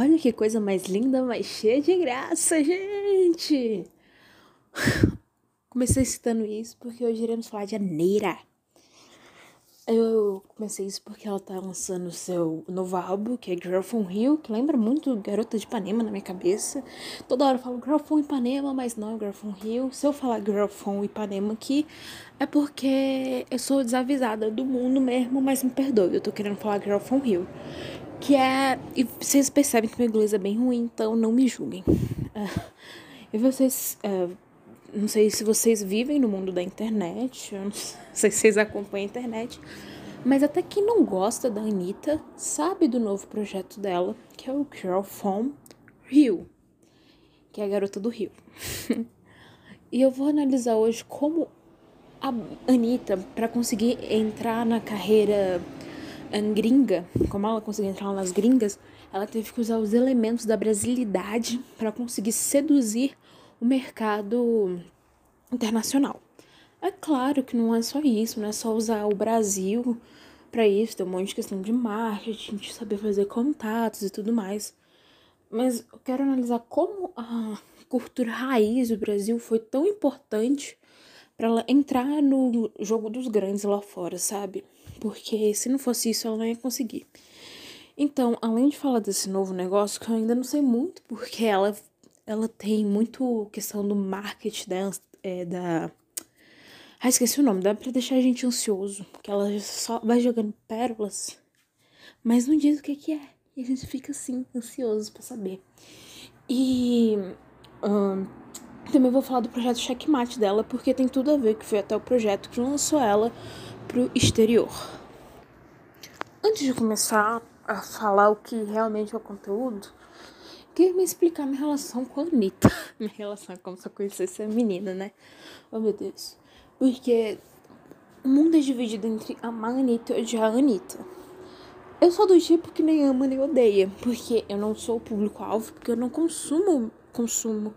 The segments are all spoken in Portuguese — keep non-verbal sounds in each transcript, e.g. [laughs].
Olha que coisa mais linda, mais cheia de graça, gente! [laughs] Comecei citando isso porque hoje iremos falar de Aneira. Eu comecei isso porque ela tá lançando seu novo álbum, que é Girl from Rio, que lembra muito Garota de Ipanema na minha cabeça. Toda hora eu falo Girl from Ipanema, mas não é Girl from Rio. Se eu falar Girl from Ipanema aqui, é porque eu sou desavisada do mundo mesmo, mas me perdoe, eu tô querendo falar Girl from Rio. Que é. E vocês percebem que meu inglês é bem ruim, então não me julguem. Uh, e vocês. Uh, não sei se vocês vivem no mundo da internet, eu não sei se vocês acompanham a internet, mas até quem não gosta da Anitta sabe do novo projeto dela, que é o Girl from Rio, que é a garota do Rio. [laughs] e eu vou analisar hoje como a Anitta, para conseguir entrar na carreira gringa, como ela conseguiu entrar nas gringas, ela teve que usar os elementos da brasilidade para conseguir seduzir o mercado internacional. É claro que não é só isso, não é só usar o Brasil para isso, tem um monte de questão de marketing, de saber fazer contatos e tudo mais. Mas eu quero analisar como a cultura raiz do Brasil foi tão importante para ela entrar no jogo dos grandes lá fora, sabe? Porque se não fosse isso, ela não ia conseguir. Então, além de falar desse novo negócio, que eu ainda não sei muito, porque ela ela tem muito questão do marketing dela, é, da. Ah, esqueci o nome, dá pra deixar a gente ansioso, porque ela só vai jogando pérolas, mas não diz o que, que é. E a gente fica assim, ansioso para saber. E também vou falar do projeto Checkmate dela, porque tem tudo a ver, que foi até o projeto que lançou ela pro exterior. Antes de começar a falar o que realmente é o conteúdo, queria me explicar minha relação com a Anitta. [laughs] minha relação é como se eu conhecesse a menina, né? Oh, meu Deus. Porque o mundo é dividido entre amar a Anitta e odiar a Anitta. Eu sou do tipo que nem ama nem odeia, porque eu não sou o público-alvo, porque eu não consumo, consumo.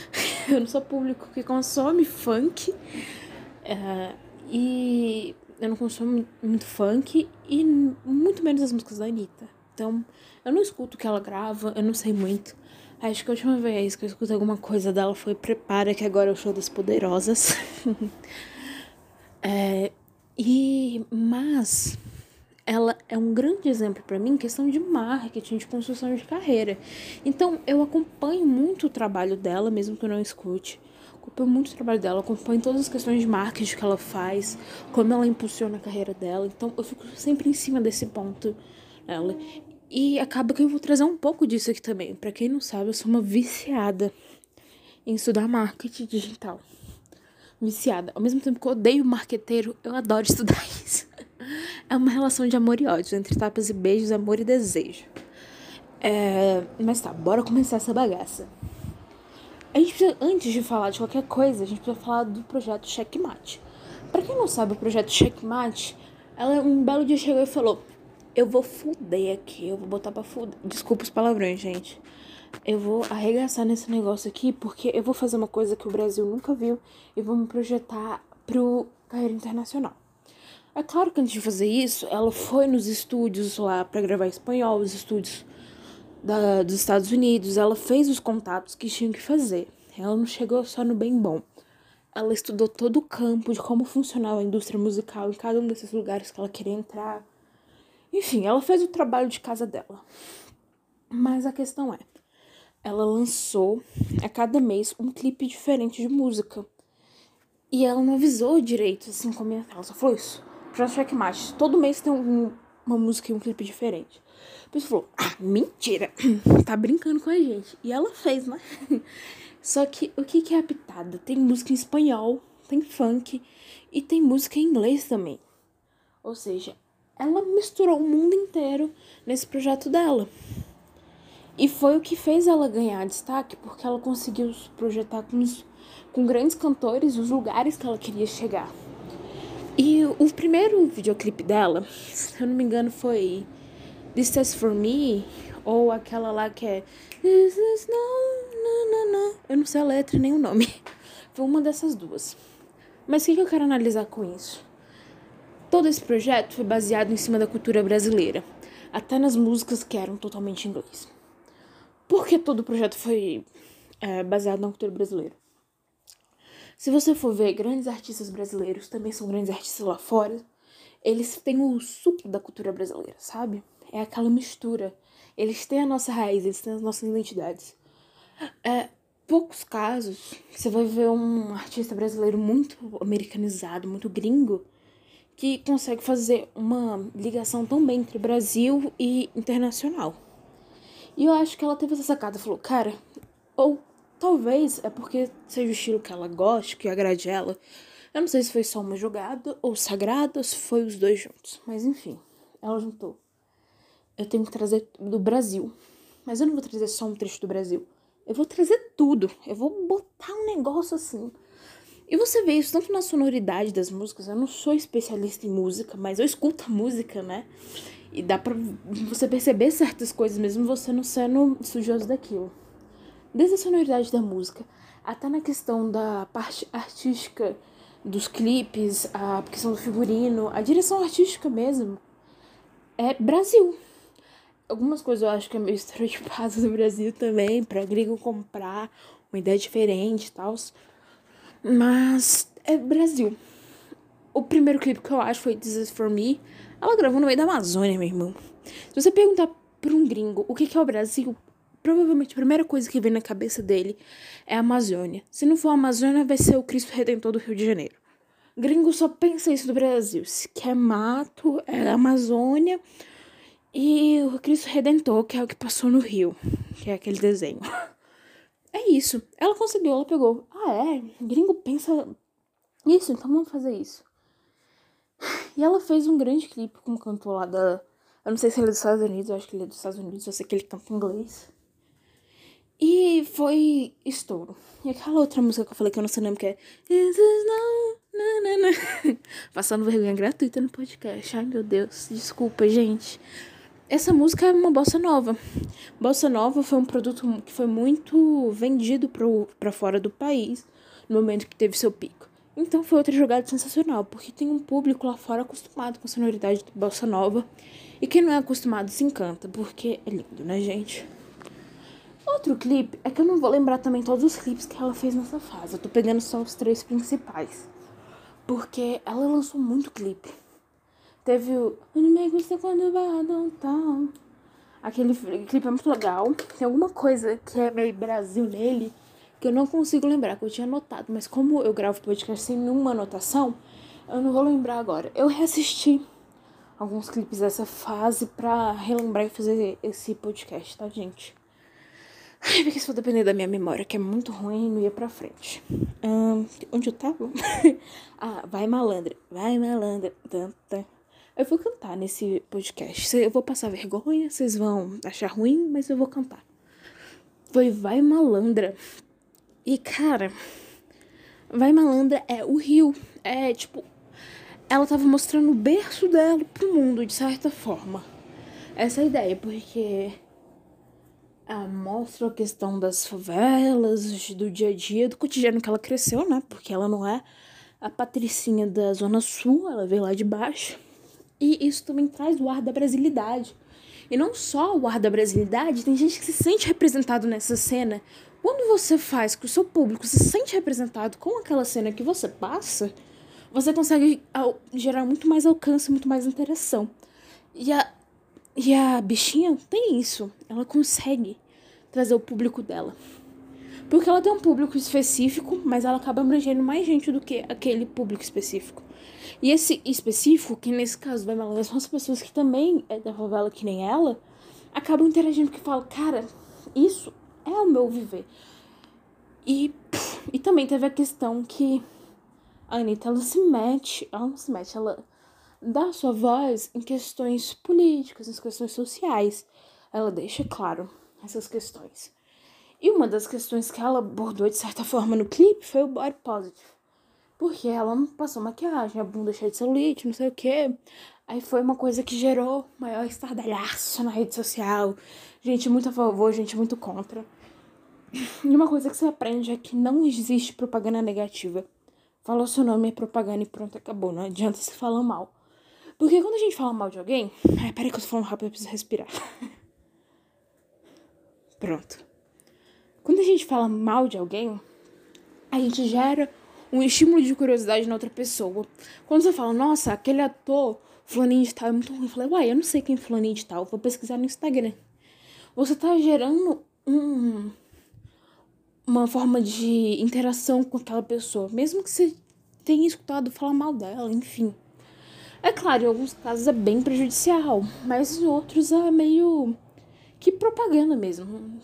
[laughs] eu não sou público que consome funk. Uh, e eu não consumo muito funk e muito menos as músicas da Anitta. Então, eu não escuto o que ela grava, eu não sei muito. Acho que a última vez que eu escutei alguma coisa dela foi Prepara, que agora é o show das poderosas. [laughs] é, e, mas ela é um grande exemplo para mim em questão de marketing, de construção de carreira. Então, eu acompanho muito o trabalho dela, mesmo que eu não escute. Acompanho muito o trabalho dela, acompanho todas as questões de marketing que ela faz, como ela impulsiona a carreira dela. Então, eu fico sempre em cima desse ponto ela. E acaba que eu vou trazer um pouco disso aqui também. Para quem não sabe, eu sou uma viciada em estudar marketing digital. Viciada. Ao mesmo tempo que eu odeio marqueteiro, eu adoro estudar [laughs] isso. É uma relação de amor e ódio, entre tapas e beijos, amor e desejo. É... Mas tá, bora começar essa bagaça. A gente precisa, antes de falar de qualquer coisa, a gente precisa falar do projeto Checkmate. Para quem não sabe, o projeto Checkmate, ela um belo dia chegou e falou: eu vou fuder aqui, eu vou botar pra fuder. Desculpa os palavrões, gente. Eu vou arregaçar nesse negócio aqui porque eu vou fazer uma coisa que o Brasil nunca viu e vou me projetar pro carreira internacional. É claro que antes de fazer isso, ela foi nos estúdios lá para gravar espanhol, os estúdios da, dos Estados Unidos. Ela fez os contatos que tinham que fazer. Ela não chegou só no bem bom. Ela estudou todo o campo de como funcionava a indústria musical em cada um desses lugares que ela queria entrar enfim, ela fez o trabalho de casa dela. Mas a questão é, ela lançou a cada mês um clipe diferente de música. E ela não avisou direito, assim, como Ela só falou isso. Projeto Checkmate. Todo mês tem um, uma música e um clipe diferente. A pessoa falou, ah, mentira. [clears throat] tá brincando com a gente. E ela fez, né? [laughs] Só que o que, é a pitada? Tem música em espanhol, tem funk e tem música em inglês também. Ou seja, ela misturou o mundo inteiro nesse projeto dela. E foi o que fez ela ganhar destaque, porque ela conseguiu se projetar com, os, com grandes cantores os lugares que ela queria chegar. E o primeiro videoclipe dela, se eu não me engano, foi This Is For Me, ou aquela lá que é This is no, no, no, no. Eu não sei a letra nem o nome. [laughs] Foi uma dessas duas. Mas o que eu quero analisar com isso? Todo esse projeto foi baseado em cima da cultura brasileira, até nas músicas que eram totalmente em inglês. Porque todo o projeto foi é, baseado na cultura brasileira. Se você for ver, grandes artistas brasileiros também são grandes artistas lá fora. Eles têm o suco da cultura brasileira, sabe? É aquela mistura. Eles têm a nossa raiz, eles têm as nossas identidades. É, poucos casos você vai ver um artista brasileiro muito americanizado, muito gringo, que consegue fazer uma ligação tão bem entre Brasil e internacional. E eu acho que ela teve essa sacada, falou, cara, ou Talvez é porque seja o estilo que ela goste, que agrade ela. Eu não sei se foi só uma jogada ou sagrada ou se foi os dois juntos. Mas enfim, ela juntou. Eu tenho que trazer do Brasil. Mas eu não vou trazer só um trecho do Brasil. Eu vou trazer tudo. Eu vou botar um negócio assim. E você vê isso tanto na sonoridade das músicas. Eu não sou especialista em música, mas eu escuto a música, né? E dá pra você perceber certas coisas mesmo você não sendo estudioso daquilo desde a sonoridade da música até na questão da parte artística dos clipes, a questão do figurino, a direção artística mesmo, é Brasil. Algumas coisas eu acho que é meio [laughs] estereotipado no Brasil também, pra gringo comprar uma ideia diferente e tal. Mas é Brasil. O primeiro clipe que eu acho foi This Is For Me. Ela gravou no meio da Amazônia, meu irmão. Se você perguntar pra um gringo o que, que é o Brasil, provavelmente a primeira coisa que vem na cabeça dele é a Amazônia. Se não for a Amazônia, vai ser o Cristo Redentor do Rio de Janeiro. Gringo só pensa isso do Brasil. Se quer mato, é a Amazônia. E o Cristo Redentor, que é o que passou no Rio, que é aquele desenho. [laughs] É isso. Ela conseguiu, ela pegou. Ah, é? Gringo pensa isso, então vamos fazer isso. [sighs] E ela fez um grande clipe com o cantor lá da. Eu não sei se ele é dos Estados Unidos, eu acho que ele é dos Estados Unidos, eu sei que ele canta inglês. E foi estouro. E aquela outra música que eu falei que eu não sei o nome, que é [laughs] Passando vergonha gratuita no podcast. Ai, meu Deus. Desculpa, gente. Essa música é uma bossa nova. Bossa nova foi um produto que foi muito vendido para fora do país no momento que teve seu pico. Então foi outra jogada sensacional, porque tem um público lá fora acostumado com a sonoridade de bossa nova. E quem não é acostumado se encanta, porque é lindo, né, gente? Outro clipe é que eu não vou lembrar também todos os clipes que ela fez nessa fase. Eu tô pegando só os três principais. Porque ela lançou muito clipe. Teve o Me Gusta Quando Vai Downtown. Aquele clipe é muito legal. Tem alguma coisa que é meio Brasil nele que eu não consigo lembrar, que eu tinha anotado. Mas como eu gravo podcast sem nenhuma anotação, eu não vou lembrar agora. Eu reassisti alguns clipes dessa fase pra relembrar e fazer esse podcast, tá, gente? Ai, [laughs] porque se for depender da minha memória, que é muito ruim, não ia pra frente. onde eu tava? [laughs] ah, vai malandra, vai malandra. Tanta. Eu vou cantar nesse podcast. Eu vou passar vergonha, vocês vão achar ruim, mas eu vou cantar. Foi Vai Malandra. E, cara, Vai Malandra é o Rio. É, tipo, ela tava mostrando o berço dela pro mundo, de certa forma. Essa é a ideia, porque ah, mostra a questão das favelas, do dia a dia, do cotidiano que ela cresceu, né? Porque ela não é a patricinha da Zona Sul, ela veio lá de baixo. E isso também traz o ar da brasilidade. E não só o ar da brasilidade, tem gente que se sente representado nessa cena. Quando você faz que o seu público se sente representado com aquela cena que você passa, você consegue gerar muito mais alcance, muito mais interação. E a, e a bichinha tem isso. Ela consegue trazer o público dela. Porque ela tem um público específico, mas ela acaba abrangendo mais gente do que aquele público específico. E esse específico, que nesse caso vai malandrar, são as pessoas que também é da favela que nem ela, acabam interagindo, que falam, cara, isso é o meu viver. E, e também teve a questão que a Anitta, ela se mete, ela não se mete, ela dá sua voz em questões políticas, em questões sociais. Ela deixa claro essas questões. E uma das questões que ela abordou de certa forma no clipe foi o body positive. Porque ela passou maquiagem, a bunda cheia de celulite, não sei o quê. Aí foi uma coisa que gerou maior estardalhaço na rede social. Gente muito a favor, gente muito contra. E uma coisa que você aprende é que não existe propaganda negativa. Falou seu nome é propaganda e pronto, acabou. Não adianta se falar mal. Porque quando a gente fala mal de alguém. Ai, peraí que eu tô falando rápido, eu preciso respirar. [laughs] Pronto. Quando a gente fala mal de alguém, a gente gera um estímulo de curiosidade na outra pessoa. Quando você fala, nossa, aquele ator, fulaninho de tal, é muito ruim. Eu falei, uai, eu não sei quem é fulaninho de tal, vou pesquisar no Instagram. Você tá gerando um, uma forma de interação com aquela pessoa, mesmo que você tenha escutado falar mal dela, enfim. É claro, em alguns casos é bem prejudicial, mas em outros é meio que propaganda mesmo.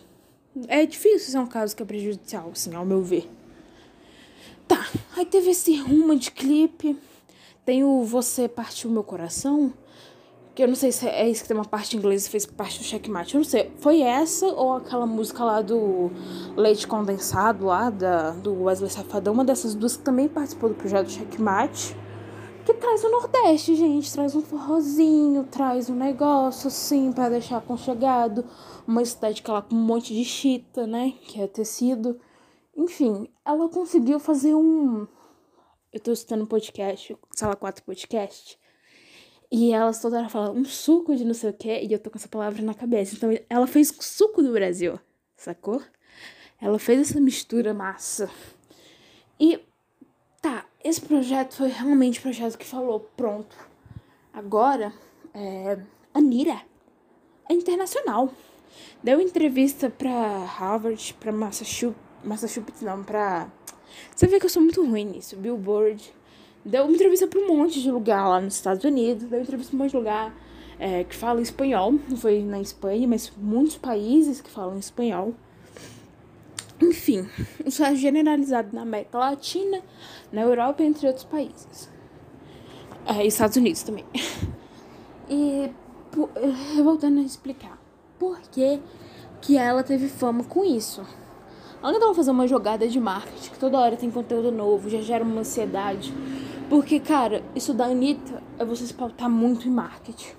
É difícil ser um caso que é prejudicial, assim, ao meu ver. Tá, aí teve esse rumo de clipe. Tem o Você Partiu Meu Coração. Que eu não sei se é isso que tem uma parte em inglês e fez parte do checkmate. Eu não sei. Foi essa ou aquela música lá do Leite Condensado, lá da, do Wesley Safadão. Uma dessas duas que também participou do projeto Checkmate que traz o Nordeste, gente. Traz um forrozinho, traz um negócio assim para deixar aconchegado. Uma estética lá com um monte de chita, né? Que é tecido. Enfim, ela conseguiu fazer um. Eu tô escutando um podcast, Sala 4 Podcast. E elas toda hora falam um suco de não sei o que, e eu tô com essa palavra na cabeça. Então ela fez suco do Brasil, sacou? Ela fez essa mistura massa. E esse projeto foi realmente o projeto que falou, pronto. Agora, é, Anira é internacional. Deu entrevista pra Harvard, pra Massachusetts, Massachusetts não, pra... Você vê que eu sou muito ruim nisso, Billboard. Deu entrevista pra um monte de lugar lá nos Estados Unidos, deu entrevista pra um monte de lugar é, que fala espanhol. Não foi na Espanha, mas muitos países que falam espanhol. Enfim, isso é generalizado na América Latina, na Europa entre outros países. É, Estados Unidos também. E voltando a explicar por que, que ela teve fama com isso. Ela não fazer uma jogada de marketing, que toda hora tem conteúdo novo, já gera uma ansiedade. Porque, cara, isso da Anitta é você se pautar muito em marketing.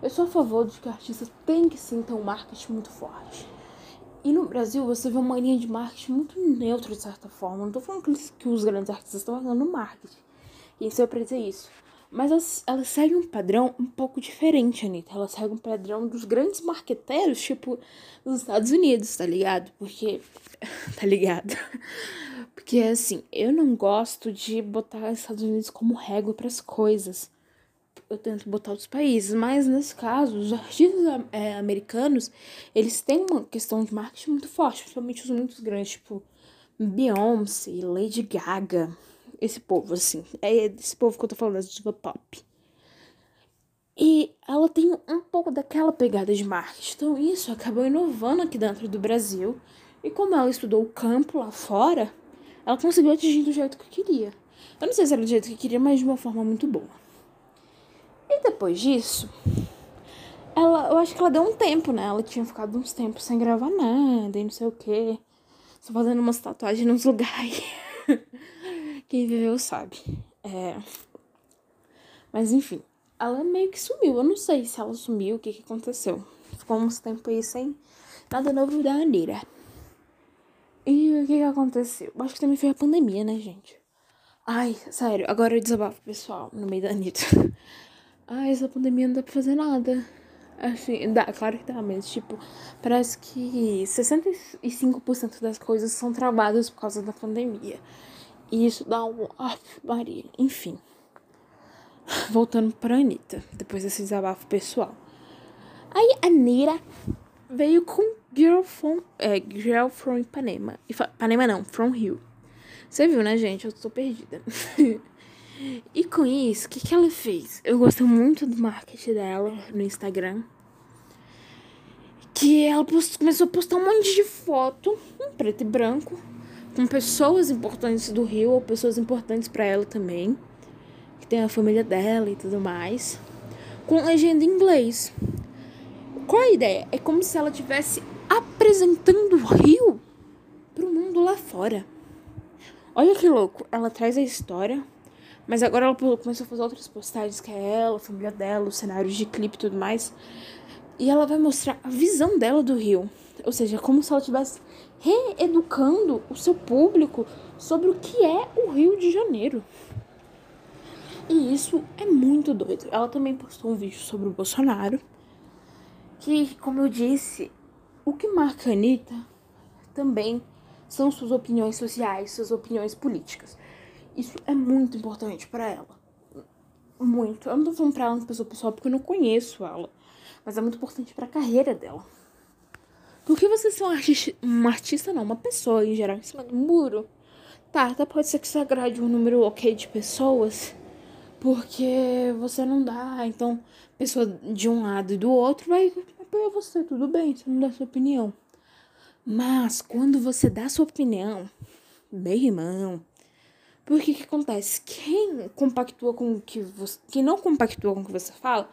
Eu sou a favor de que artistas têm que sim ter um marketing muito forte. E no Brasil você vê uma linha de marketing muito neutra, de certa forma. Não tô falando que, os grandes artistas estão fazendo marketing. E isso é pra dizer isso. Mas elas, elas seguem um padrão um pouco diferente, Anitta. Elas seguem um padrão dos grandes marqueteiros, tipo, dos Estados Unidos, tá ligado? Porque. [laughs] tá ligado? Porque, assim, eu não gosto de botar os Estados Unidos como régua para as coisas eu tento botar outros países, mas nesse caso, os artistas é, americanos, eles têm uma questão de marketing muito forte, principalmente os muito grandes, tipo Beyoncé, Lady Gaga, esse povo, assim, é esse povo que eu tô falando, das diva pop. E ela tem um pouco daquela pegada de marketing, então isso acabou inovando aqui dentro do Brasil, e como ela estudou o campo lá fora, ela conseguiu atingir do jeito que queria. Eu não sei se era do jeito que queria, mas de uma forma muito boa. E depois disso, ela, eu acho que ela deu um tempo, né? Ela tinha ficado uns tempos sem gravar nada e não sei o quê. Só fazendo umas tatuagens nos [laughs] lugares. Quem viveu sabe. É... Mas enfim, ela meio que sumiu. Eu não sei se ela sumiu, o que, que aconteceu. Ficou uns tempos aí sem nada novo da Anira. E o que, que aconteceu? Eu acho que também foi a pandemia, né, gente? Ai, sério, agora eu desabafo pessoal no meio da Anitta. [laughs] ah, essa pandemia não dá pra fazer nada. Assim, dá, claro que dá, mas, tipo, parece que 65% das coisas são travadas por causa da pandemia. E isso dá um. Ah, Maria. Enfim. Voltando pra Anitta, depois desse desabafo pessoal. Aí a Nira veio com Girl from, é, Girl from Ipanema. Ipanema não, From Rio. Você viu, né, gente? Eu tô perdida. [laughs] E com isso, o que, que ela fez? Eu gosto muito do marketing dela no Instagram. Que ela post... começou a postar um monte de foto em preto e branco com pessoas importantes do Rio ou pessoas importantes para ela também, que tem a família dela e tudo mais, com legenda em inglês. Qual a ideia? É como se ela estivesse apresentando o Rio pro mundo lá fora. Olha que louco, ela traz a história mas agora ela começou a fazer outras postagens, que é ela, a família dela, os cenários de clipe e tudo mais. E ela vai mostrar a visão dela do Rio. Ou seja, como se ela estivesse reeducando o seu público sobre o que é o Rio de Janeiro. E isso é muito doido. Ela também postou um vídeo sobre o Bolsonaro. Que, como eu disse, o que marca a Anitta também são suas opiniões sociais, suas opiniões políticas. Isso é muito importante para ela. Muito. Eu não tô falando pra ela uma pessoa pessoal porque eu não conheço ela. Mas é muito importante para a carreira dela. Por que você ser um artista, um artista não, uma pessoa em geral, em cima do muro? Tá, até pode ser que você agrade um número ok de pessoas, porque você não dá, então, pessoa de um lado e do outro vai apoiar você, tudo bem, você não dá sua opinião. Mas quando você dá sua opinião, meu irmão, porque que acontece? Quem compactua com o que você. Quem não compactua com o que você fala,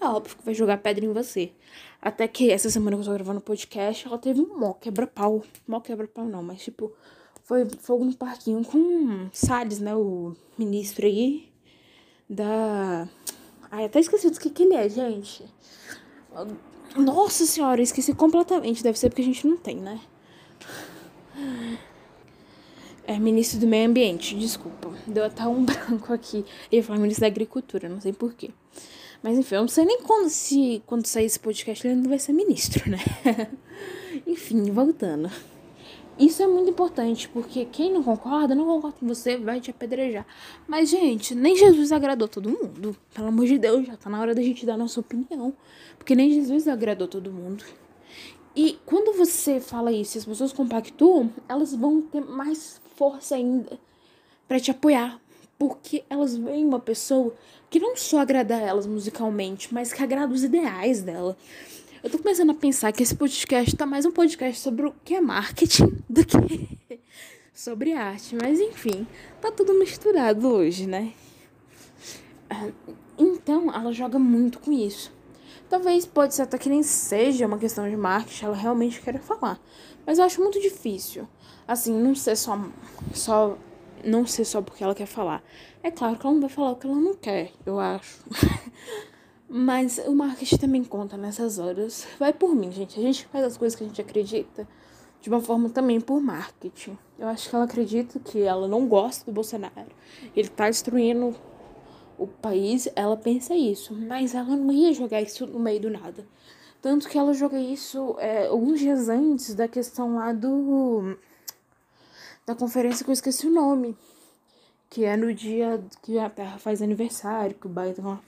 é óbvio que vai jogar pedra em você. Até que essa semana que eu tô gravando o podcast, ela teve um mó quebra-pau. Mó quebra-pau não, mas tipo, foi fogo no parquinho com Salles, né? O ministro aí da. Ai, até esqueci do que, que ele é, gente. Nossa senhora, esqueci completamente. Deve ser porque a gente não tem, né? É ministro do Meio Ambiente, desculpa. Deu até um [laughs] branco aqui. Ia falar ministro da Agricultura, não sei porquê. Mas enfim, eu não sei nem quando, se, quando sair esse podcast ele ainda vai ser ministro, né? [laughs] enfim, voltando. Isso é muito importante, porque quem não concorda, não concorda com você, vai te apedrejar. Mas, gente, nem Jesus agradou todo mundo. Pelo amor de Deus, já tá na hora da gente dar nossa opinião. Porque nem Jesus agradou todo mundo. E quando você fala isso as pessoas compactuam, elas vão ter mais força ainda para te apoiar. Porque elas veem uma pessoa que não só agrada elas musicalmente, mas que agrada os ideais dela. Eu tô começando a pensar que esse podcast tá mais um podcast sobre o que é marketing do que [laughs] sobre arte. Mas enfim, tá tudo misturado hoje, né? Então, ela joga muito com isso. Talvez pode ser até que nem seja uma questão de marketing, ela realmente quer falar. Mas eu acho muito difícil. Assim, não ser só, só não ser só porque ela quer falar. É claro que ela não vai falar o que ela não quer, eu acho. [laughs] Mas o marketing também conta nessas horas. Vai por mim, gente. A gente faz as coisas que a gente acredita de uma forma também por marketing. Eu acho que ela acredita que ela não gosta do Bolsonaro. Ele tá destruindo o país. Ela pensa isso. Mas ela não ia jogar isso no meio do nada. Tanto que ela joga isso é, alguns dias antes da questão lá do. Da conferência que eu esqueci o nome. Que é no dia que a Terra faz aniversário, que o Biden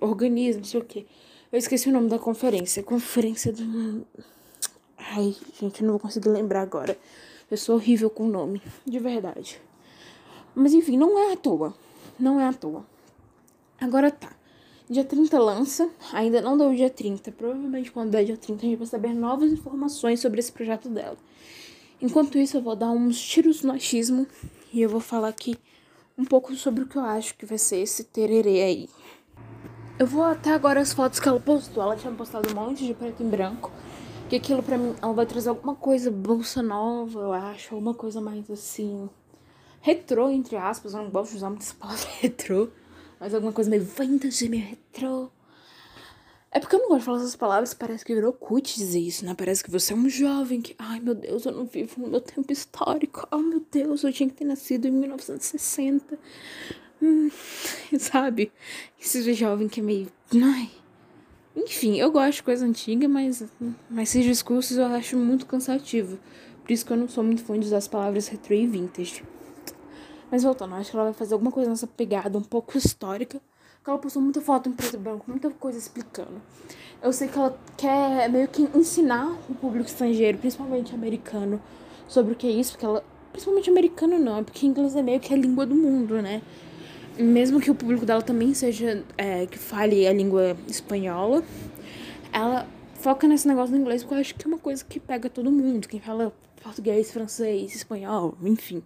organiza, não sei o quê. Eu esqueci o nome da conferência. Conferência do. Ai, gente, eu não vou conseguir lembrar agora. Eu sou horrível com o nome, de verdade. Mas enfim, não é à toa. Não é à toa. Agora tá. Dia 30 lança, ainda não deu o dia 30. Provavelmente quando der dia 30 a gente vai saber novas informações sobre esse projeto dela. Enquanto isso, eu vou dar uns tiros no achismo e eu vou falar aqui um pouco sobre o que eu acho que vai ser esse tererê aí. Eu vou até agora as fotos que ela postou. Ela tinha postado um monte de preto e branco. Que aquilo pra mim, ela vai trazer alguma coisa bolsa nova, eu acho. Alguma coisa mais assim. Retrô, entre aspas. Eu não gosto de usar muito essa palavra [laughs] retrô. Mas alguma coisa meio vintage, meio retrô. É porque eu não gosto de falar essas palavras, parece que virou cut dizer isso, né? Parece que você é um jovem que, ai meu Deus, eu não vivo no meu tempo histórico. Ai meu Deus, eu tinha que ter nascido em 1960. Hum, [laughs] sabe? Esse jovem que é meio. Ai. Enfim, eu gosto de coisa antiga, mas, mas esses discursos eu acho muito cansativo. Por isso que eu não sou muito fã de usar as palavras retro e vintage. Mas voltando, acho que ela vai fazer alguma coisa nessa pegada um pouco histórica. Porque ela postou muita foto em preto e branco, muita coisa explicando. Eu sei que ela quer meio que ensinar o público estrangeiro, principalmente americano, sobre o que é isso, porque ela. Principalmente americano não, é porque inglês é meio que a língua do mundo, né? mesmo que o público dela também seja é, que fale a língua espanhola, ela foca nesse negócio do inglês porque eu acho que é uma coisa que pega todo mundo, quem fala português, francês, espanhol, enfim.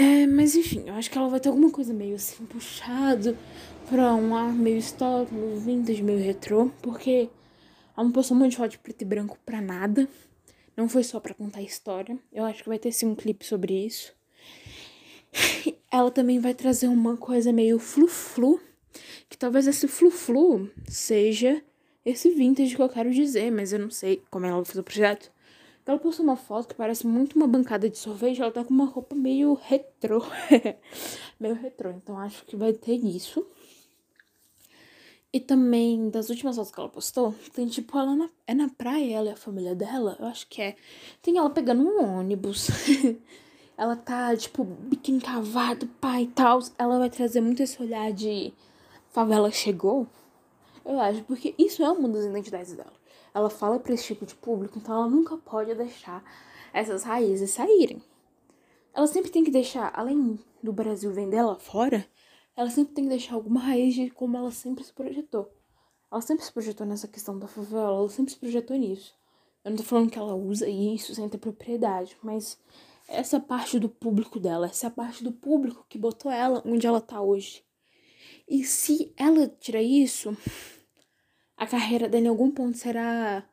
É, mas enfim, eu acho que ela vai ter alguma coisa meio assim puxado pra um ar meio histórico, meio vintage, meio retrô, porque ela não postou de foto de preto e branco pra nada. Não foi só pra contar a história. Eu acho que vai ter sim um clipe sobre isso. [laughs] Ela também vai trazer uma coisa meio flu-flu, que talvez esse flu-flu seja esse vintage que eu quero dizer, mas eu não sei como ela vai fazer o projeto. Ela postou uma foto que parece muito uma bancada de sorvete, ela tá com uma roupa meio retrô. [laughs] meio retrô, então acho que vai ter isso. E também, das últimas fotos que ela postou, tem tipo ela na, é na praia, ela e a família dela, eu acho que é. Tem ela pegando um ônibus. [laughs] ela tá, tipo, biquíni cavado, pai e tal. Ela vai trazer muito esse olhar de favela chegou. Eu acho, porque isso é uma das identidades dela. Ela fala para esse tipo de público, então ela nunca pode deixar essas raízes saírem. Ela sempre tem que deixar, além do Brasil vender lá fora, ela sempre tem que deixar alguma raiz de como ela sempre se projetou. Ela sempre se projetou nessa questão da favela, ela sempre se projetou nisso. Eu não tô falando que ela usa isso sem ter propriedade, mas essa parte do público dela, essa parte do público que botou ela onde ela tá hoje. E se ela tirar isso, a carreira dela em algum ponto será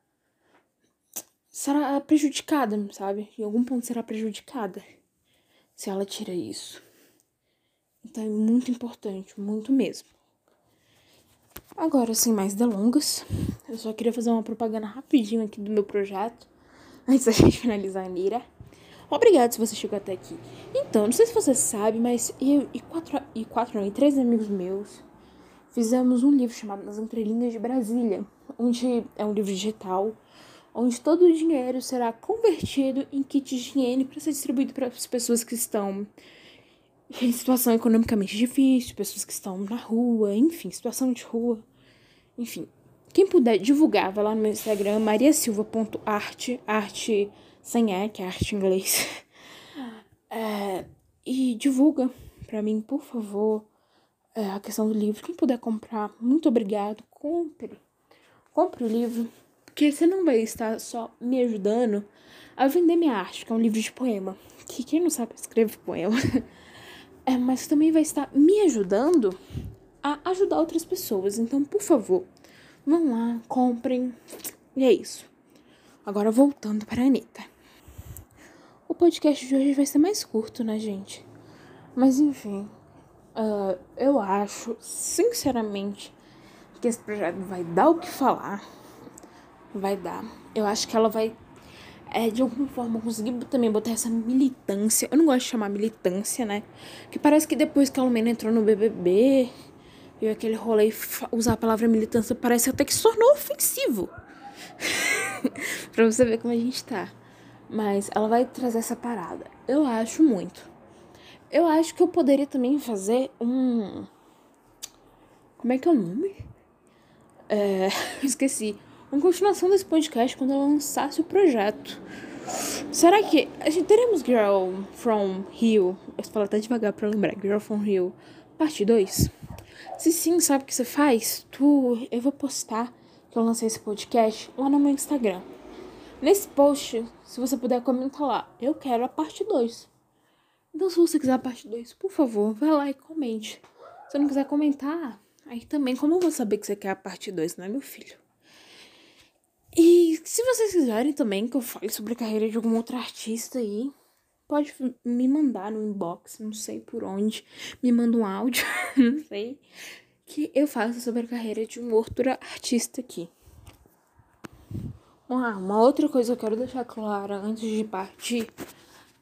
será prejudicada, sabe? Em algum ponto será prejudicada se ela tira isso. Então é muito importante, muito mesmo. Agora, sem mais delongas, eu só queria fazer uma propaganda rapidinho aqui do meu projeto, antes da [laughs] gente finalizar a mira. Obrigado se você chegou até aqui. Então, não sei se você sabe, mas eu e quatro, e quatro não, e três amigos meus fizemos um livro chamado Nas Entrelinhas de Brasília, onde é um livro digital, onde todo o dinheiro será convertido em kits de higiene para ser distribuído para as pessoas que estão em situação economicamente difícil, pessoas que estão na rua, enfim, situação de rua. Enfim, quem puder divulgar, vai lá no meu Instagram, mariasilva.art, arte sem E, que é arte em inglês. [laughs] É, e divulga para mim, por favor, é, a questão do livro. Quem puder comprar, muito obrigado, compre. Compre o livro, porque você não vai estar só me ajudando a vender minha arte, que é um livro de poema. Que quem não sabe escreve poema. [laughs] é, mas também vai estar me ajudando a ajudar outras pessoas. Então, por favor, vão lá, comprem. E é isso. Agora voltando para a Anitta. O podcast de hoje vai ser mais curto, né, gente? Mas enfim, uh, eu acho, sinceramente, que esse projeto vai dar o que falar. Vai dar. Eu acho que ela vai é, de alguma forma conseguir também botar essa militância. Eu não gosto de chamar militância, né? Que parece que depois que a Lumena entrou no BBB e aquele rolê usar a palavra militância parece até que se tornou ofensivo. [laughs] pra você ver como a gente tá. Mas ela vai trazer essa parada. Eu acho muito. Eu acho que eu poderia também fazer um. Como é que é o nome? É. [laughs] Esqueci uma continuação desse podcast quando ela lançasse o projeto. Será que a gente teremos Girl from Rio? Eu falo até devagar pra lembrar. Girl from Rio, parte 2? Se sim, sabe o que você faz? Tu, eu vou postar que eu lancei esse podcast lá no meu Instagram. Nesse post, se você puder comentar lá, eu quero a parte 2. Então, se você quiser a parte 2, por favor, vai lá e comente. Se não quiser comentar, aí também, como eu vou saber que você quer a parte 2, né, meu filho? E se vocês quiserem também que eu fale sobre a carreira de algum outro artista aí, pode me mandar no inbox, não sei por onde, me manda um áudio, [laughs] não sei, que eu faça sobre a carreira de um outro artista aqui. Ah, uma outra coisa que eu quero deixar clara antes de partir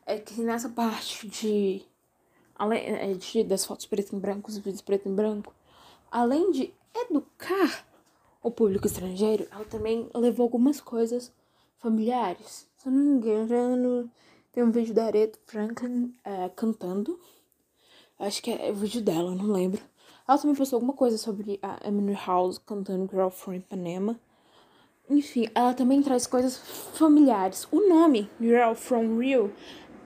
é que nessa parte de, além é, de das fotos preto e branco, os vídeos preto e branco, além de educar o público estrangeiro, ela também levou algumas coisas familiares. Se eu não me engano, tem um vídeo da Aretha Franklin é, cantando. Acho que é o vídeo dela, não lembro. Ela também postou alguma coisa sobre a Emily House cantando Girl from Ipanema. Enfim, ela também traz coisas familiares. O nome Girl from Rio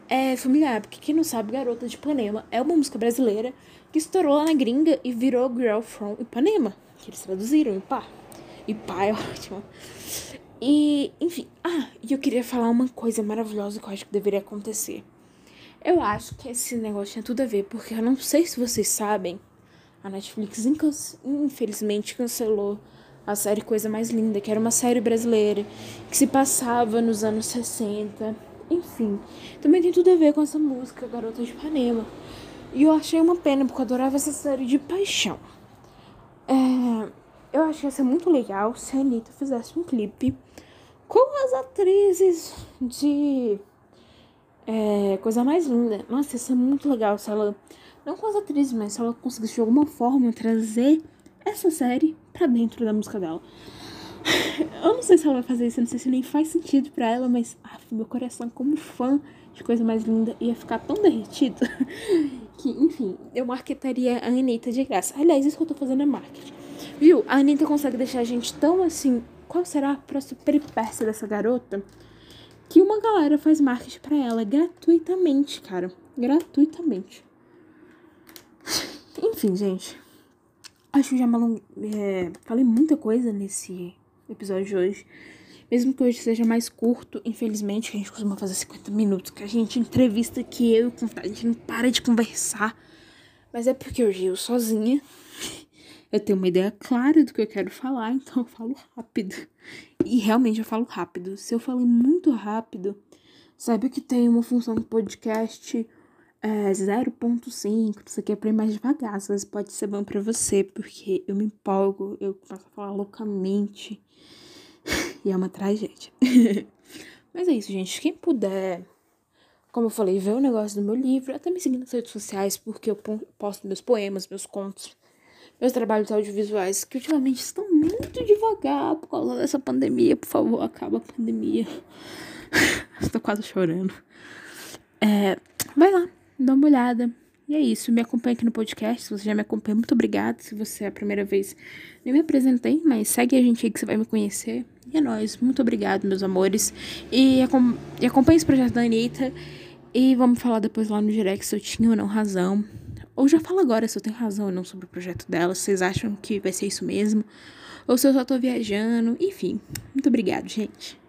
é familiar, porque quem não sabe, Garota de Ipanema é uma música brasileira que estourou lá na gringa e virou Girl from Ipanema, que eles traduziram em pá. E pai, [laughs] ótimo. E, enfim. Ah, e eu queria falar uma coisa maravilhosa que eu acho que deveria acontecer. Eu acho que esse negócio tinha tudo a ver, porque eu não sei se vocês sabem, a Netflix infelizmente cancelou a série Coisa Mais Linda, que era uma série brasileira que se passava nos anos 60. Enfim, também tem tudo a ver com essa música, Garota de Ipanema. E eu achei uma pena, porque eu adorava essa série de paixão. É, eu acho que ia ser muito legal se a Anitta fizesse um clipe com as atrizes de é, Coisa Mais Linda. Nossa, ia ser muito legal se ela. Não com as atrizes, mas se ela conseguisse de alguma forma trazer essa série pra dentro da música dela. [laughs] Eu não sei se ela vai fazer isso, não sei se nem faz sentido para ela, mas ah, meu coração, como fã de coisa mais linda, ia ficar tão derretido [laughs] que, enfim, eu marketaria a Anitta de graça. Aliás, isso que eu tô fazendo é marketing. Viu? A Anitta consegue deixar a gente tão assim. Qual será a próxima peripécia dessa garota? Que uma galera faz marketing para ela gratuitamente, cara. Gratuitamente. [laughs] Enfim, gente. Acho que já malong... é, falei muita coisa nesse episódio de hoje. Mesmo que hoje seja mais curto, infelizmente, que a gente costuma fazer 50 minutos, que a gente entrevista que eu e a gente não para de conversar. Mas é porque hoje eu sozinha. [laughs] Eu tenho uma ideia clara do que eu quero falar, então eu falo rápido. E realmente eu falo rápido. Se eu falei muito rápido, sabe que tem uma função do podcast é, 0.5, isso aqui é pra ir mais devagar, às vezes pode ser bom pra você, porque eu me empolgo, eu começo a falar loucamente. [laughs] e é uma tragédia. [laughs] Mas é isso, gente. Quem puder, como eu falei, ver o negócio do meu livro, até me seguir nas redes sociais, porque eu posto meus poemas, meus contos, meus trabalhos audiovisuais, que ultimamente estão muito devagar por causa dessa pandemia. Por favor, acaba a pandemia. [laughs] Estou quase chorando. É, vai lá, dá uma olhada. E é isso, me acompanha aqui no podcast. Se você já me acompanha, muito obrigada. Se você é a primeira vez, nem me apresentei, mas segue a gente aí que você vai me conhecer. E é nóis, muito obrigado, meus amores. E, acom e acompanhe esse projeto da Anitta. E vamos falar depois lá no direct se eu tinha ou não razão. Ou já fala agora se eu tenho razão ou não sobre o projeto dela. Se vocês acham que vai ser isso mesmo. Ou se eu só tô viajando. Enfim, muito obrigado, gente.